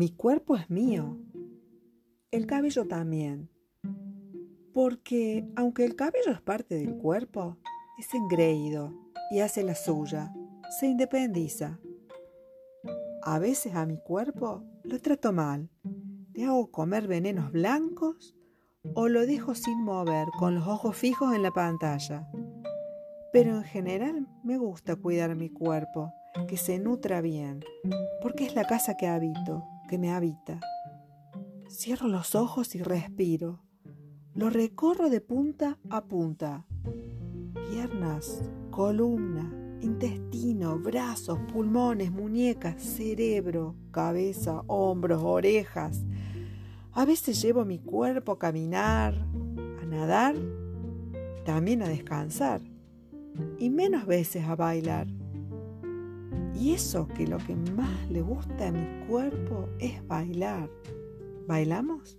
Mi cuerpo es mío. El cabello también. Porque aunque el cabello es parte del cuerpo, es engreído y hace la suya, se independiza. A veces a mi cuerpo lo trato mal, le hago comer venenos blancos o lo dejo sin mover con los ojos fijos en la pantalla. Pero en general me gusta cuidar mi cuerpo, que se nutra bien, porque es la casa que habito, que me habita. Cierro los ojos y respiro. Lo recorro de punta a punta. Piernas, columna, intestino, brazos, pulmones, muñecas, cerebro, cabeza, hombros, orejas. A veces llevo mi cuerpo a caminar, a nadar, también a descansar y menos veces a bailar. Y eso que lo que más le gusta a mi cuerpo es bailar. ¿Bailamos?